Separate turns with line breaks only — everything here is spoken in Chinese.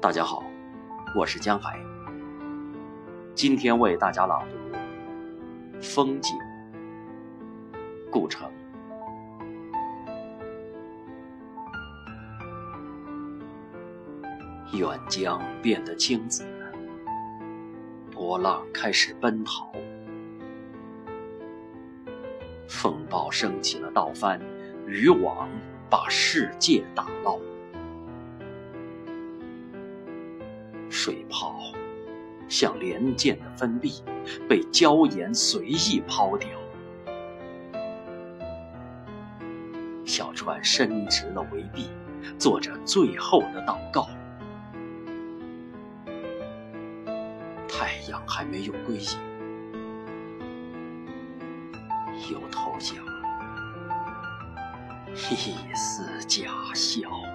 大家好，我是江海。今天为大家朗读《风景》，故城。远江变得青紫，波浪开始奔逃，风暴升起了倒帆，渔网把世界打捞。水泡像连剑的分壁，被礁岩随意抛掉。小船伸直了围臂，做着最后的祷告。太阳还没有归隐，又投下一丝假笑。